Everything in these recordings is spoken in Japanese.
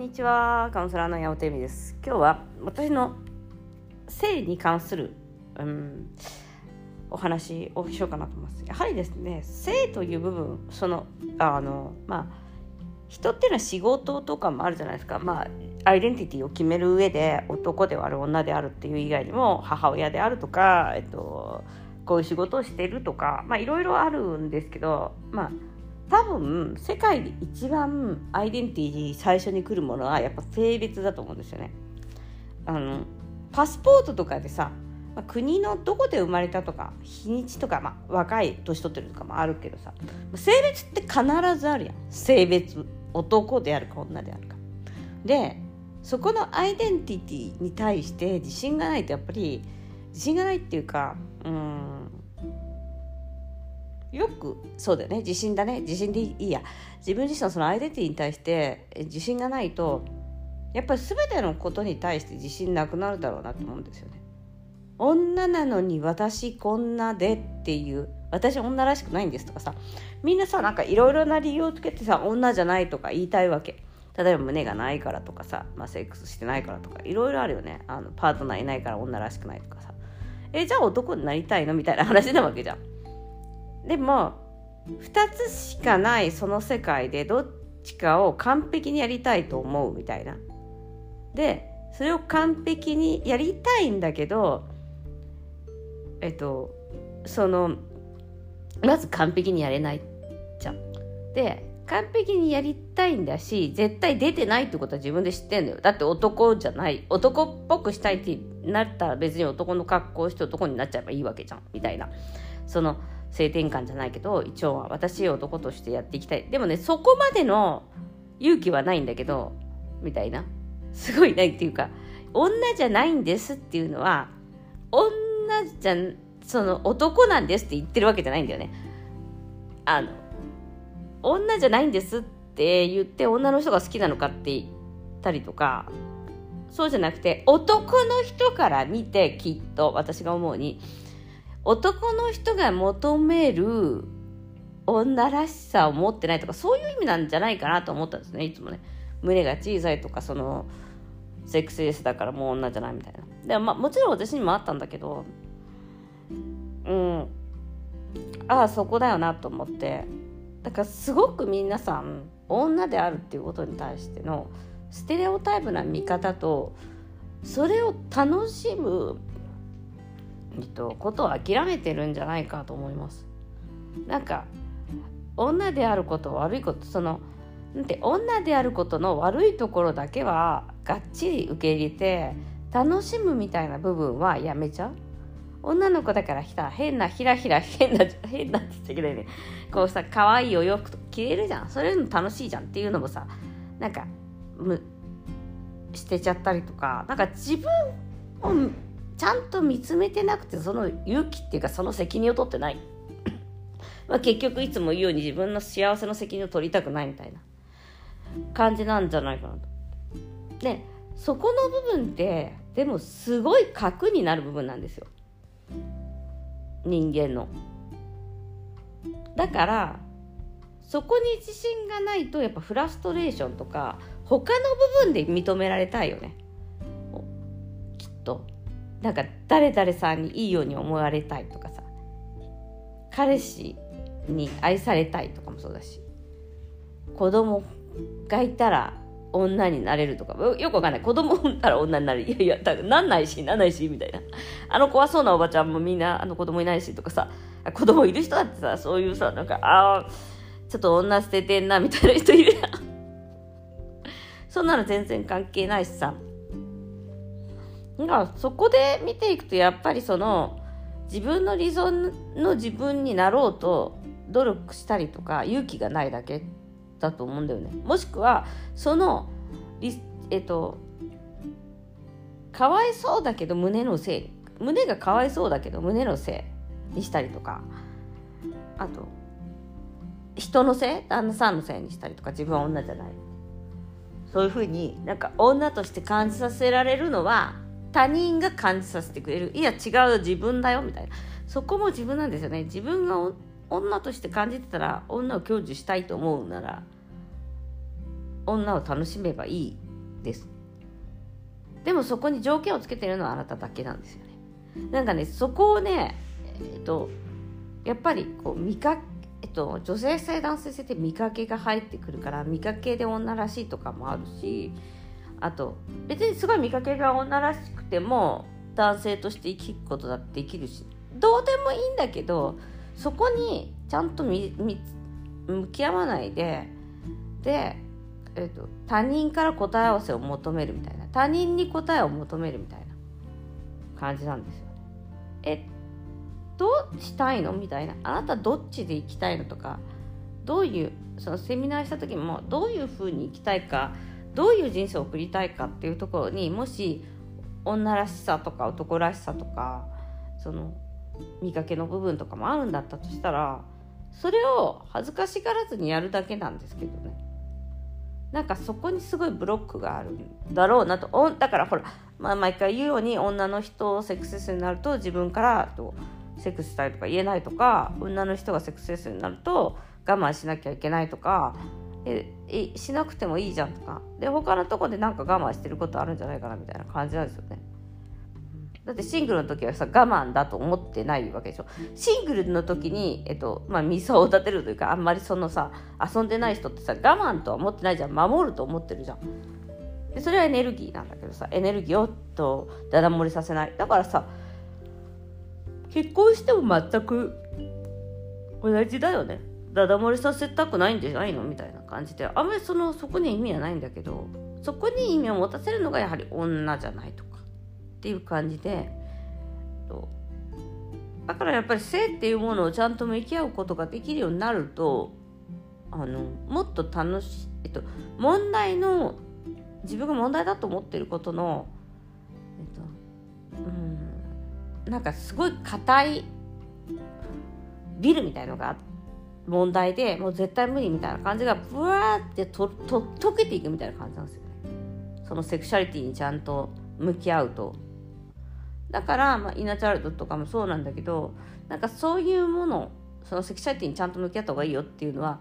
にちはカウンセラーの八尾恵美です。今日は私の性に関する、うん、お話をしようかなと思います。やはりですね性という部分そのあのまあ人っていうのは仕事とかもあるじゃないですか。まあアイデンティティを決める上で男である女であるっていう以外にも母親であるとか、えっと、こういう仕事をしてるとかまあいろいろあるんですけどまあ多分世界で一番アイデンティティ最初に来るものはやっぱ性別だと思うんですよね。あのパスポートとかでさ、ま、国のどこで生まれたとか日にちとか、まあ、若い年取ってるとかもあるけどさ性別って必ずあるやん性別男であるか女であるか。でそこのアイデンティティに対して自信がないとやっぱり自信がないっていうかうんよくそうだよね。自信だね。自信でいいや。自分自身のそのアイデンティティに対して自信がないとやっぱり全てのことに対して自信なくなるだろうなと思うんですよね。女なのに私こんなでっていう私女らしくないんですとかさ。みんなさなんかいろいろな理由をつけてさ女じゃないとか言いたいわけ。例えば胸がないからとかさ、まあ、セックスしてないからとかいろいろあるよね。あのパートナーいないから女らしくないとかさ。えじゃあ男になりたいのみたいな話なわけじゃん。でも2つしかないその世界でどっちかを完璧にやりたいと思うみたいな。でそれを完璧にやりたいんだけどえっとそのまず完璧にやれないじゃん。で完璧にやりたいんだし絶対出てないってことは自分で知ってんだよだって男じゃない男っぽくしたいってなったら別に男の格好して男になっちゃえばいいわけじゃんみたいなその性転換じゃないけど一応は私男としてやっていきたい。でもねそこまでの勇気はないんだけどみたいな。すごいないっていうか女じゃないんですっていうのは女じゃその男なんですって言ってるわけじゃないんだよね。あの女じゃないんですって言って女の人が好きなのかって言ったりとかそうじゃなくて男の人から見てきっと私が思うに男の人が求める女らしさを持ってないとかそういう意味なんじゃないかなと思ったんですねいつもね。胸が小さいとかそのセックスレスだからもう女じゃないみたいな。でも、まあ、もちろん私にもあったんだけどうん。ああそこだよなと思って。だからすごく皆さん女であるっていうことに対してのステレオタイプな見方とそれを楽しむえっと、ことを諦めてるんじゃないかと思います。なんか女であること悪いことそのなんて女であることの悪いところだけはがっちり受け入れて楽しむみたいな部分はやめちゃう。女の子だからひた変なひらひら変な変なって言っちゃいけないねこうさ可愛いお洋服と着れるじゃん。それの楽しいじゃんっていうのもさなんかむ捨てちゃったりとかなんか自分をちゃんと見つめてなくてその勇気っていうかその責任を取ってない まあ結局いつも言うように自分の幸せの責任を取りたくないみたいな感じなんじゃないかなと。でそこの部分ってでもすごい核になる部分なんですよ人間の。だからそこに自信がないとやっぱフラストレーションとか他の部分で認められたいよねきっと。なんか誰々さんにいいように思われたいとかさ彼氏に愛されたいとかもそうだし子供がいたら女になれるとかよくわかんない。子供産んだら女になる。いやいやだなんないしなんないしみたいな。あの怖そうなおばちゃんもみんなあの子供いないしとかさ子供いる人だってさそういうさなんかああちょっと女捨ててんなみたいな人いるやん。そんなの全然関係ないしさ。がそこで見ていくとやっぱりその自分の理想の自分になろうと努力したりとか勇気がないだけだと思うんだよね。もしくはそのえっとかわいそうだけど胸のせい胸がかわいそうだけど胸のせいにしたりとかあと人のせい旦那さんのせいにしたりとか自分は女じゃないそういうふうになんか女として感じさせられるのは他人が感じさせてくれる。いや違う自分だよみたいな。そこも自分なんですよね。自分が女として感じてたら女を享受したいと思うなら女を楽しめばいいです。でもそこに条件をつけてるのはあなただけなんですよね。なんかねそこをねえっとやっぱりこう見かえっと、女性性男性性って見かけが入ってくるから見かけで女らしいとかもあるしあと別にすごい見かけが女らしくても男性として生きることだってできるしどうでもいいんだけどそこにちゃんと向き合わないでで、えーと、他人から答え合わせを求めるみたいな他人に答えを求めるみたいな感じなんですよね。えどうしたいの？みたいなあなたどっちで行きたいのとかどういうそのセミナーした時もどういうふうに生きたいかどういう人生を送りたいかっていうところにもし女らしさとか男らしさとかその見かけの部分とかもあるんだったとしたらそれを恥ずかしがらずにやるだけなんですけどね。なんかそこにすごいブロックがあるんだろうなと。だからほら、まあ、毎回言うように女の人をセクスレスになると自分からとセックスしたいとか言えないとか女の人がセックスレスになると我慢しなきゃいけないとかえしなくてもいいじゃんとか。で他のとこでなんか我慢してることあるんじゃないかなみたいな感じなんですよね。だってシングルの時はさ我慢だと思ってないわけでしょ。シングルの時に、えっとまあ、ミソを立てるというかあんまりそのさ遊んでない人ってさ我慢とは思ってないじゃん。守ると思ってるじゃん。でそれはエネルギーなんだけどさエネルギーをとだだ漏れさせない。だからさ結婚しても全く同じだよね。ダダ漏れさせたくないんじゃないのみたいな感じであんまりそのそこに意味はないんだけどそこに意味を持たせるのがやはり女じゃないとかっていう感じでだからやっぱり性っていうものをちゃんと向き合うことができるようになるとあのもっと楽しい、えっと、問題の自分が問題だと思ってることの、えっと、うんなんかすごい硬いビルみたいのがあって。問題でもう絶対無理みたいな感じがブワーってとと溶けていくみたいな感じなんですよね。そのセクシャリティにちゃんと向き合うと。だから、まあ、イナチャルドとかもそうなんだけどなんかそういうものそのセクシャリティにちゃんと向き合った方がいいよっていうのは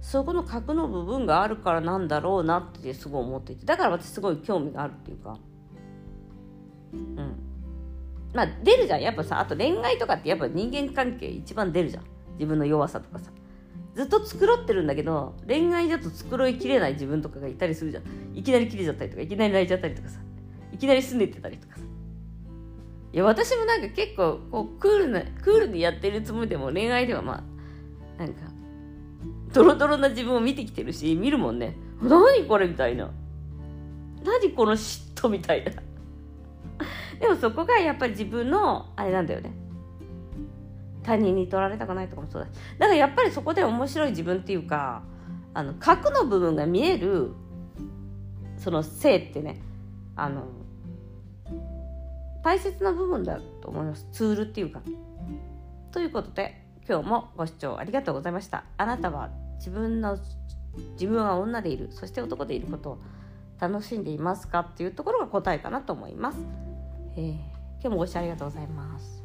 そこの核の部分があるからなんだろうなってすごい思っていてだから私すごい興味があるっていうか。うん。まあ出るじゃん。やっぱさあと恋愛とかってやっぱ人間関係一番出るじゃん。自分の弱さとかさ。ずっと繕ってるんだけど恋愛だと繕いきれない自分とかがいたりするじゃん。いきなり切れちゃったりとかいきなり泣いちゃったりとかさ。いきなり拗ねてたりとかさ。いや私もなんか結構こうクールなクールにやってるつもりでも恋愛ではまあなんかドロドロな自分を見てきてるし見るもんね。何これみたいな。何この嫉妬みたいな。でもそこがやっぱり自分のあれなんだよね。他人に取られたくないとかもそうだしだからやっぱりそこで面白い自分っていうかあの核の部分が見えるその性ってねあの大切な部分だと思いますツールっていうか。ということで今日もご視聴ありがとうございました。あなたは自分の自分は女でいるそして男でいることを楽しんでいますかっていうところが答えかなと思います。えー、今日もご視聴ありがとうございます。